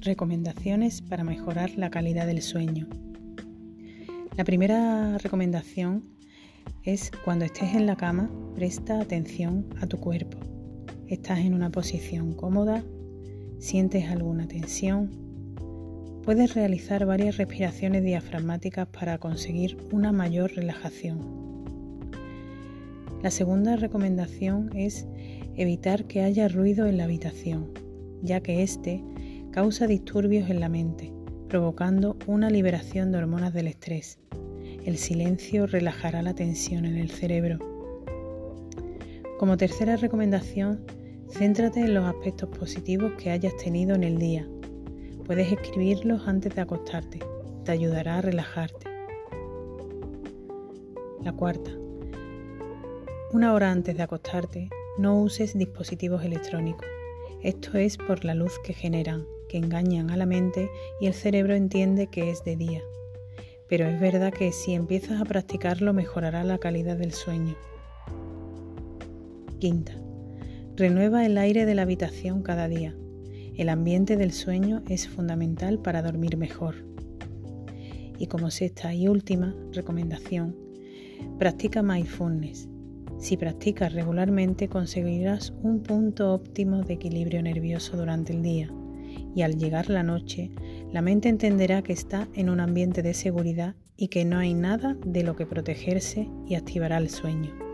Recomendaciones para mejorar la calidad del sueño. La primera recomendación es cuando estés en la cama, presta atención a tu cuerpo. ¿Estás en una posición cómoda? ¿Sientes alguna tensión? Puedes realizar varias respiraciones diafragmáticas para conseguir una mayor relajación. La segunda recomendación es evitar que haya ruido en la habitación, ya que éste causa disturbios en la mente, provocando una liberación de hormonas del estrés. El silencio relajará la tensión en el cerebro. Como tercera recomendación, céntrate en los aspectos positivos que hayas tenido en el día. Puedes escribirlos antes de acostarte. Te ayudará a relajarte. La cuarta. Una hora antes de acostarte, no uses dispositivos electrónicos. Esto es por la luz que generan que engañan a la mente y el cerebro entiende que es de día. Pero es verdad que si empiezas a practicarlo mejorará la calidad del sueño. Quinta. Renueva el aire de la habitación cada día. El ambiente del sueño es fundamental para dormir mejor. Y como sexta y última recomendación, practica mindfulness. Si practicas regularmente conseguirás un punto óptimo de equilibrio nervioso durante el día y al llegar la noche, la mente entenderá que está en un ambiente de seguridad y que no hay nada de lo que protegerse y activará el sueño.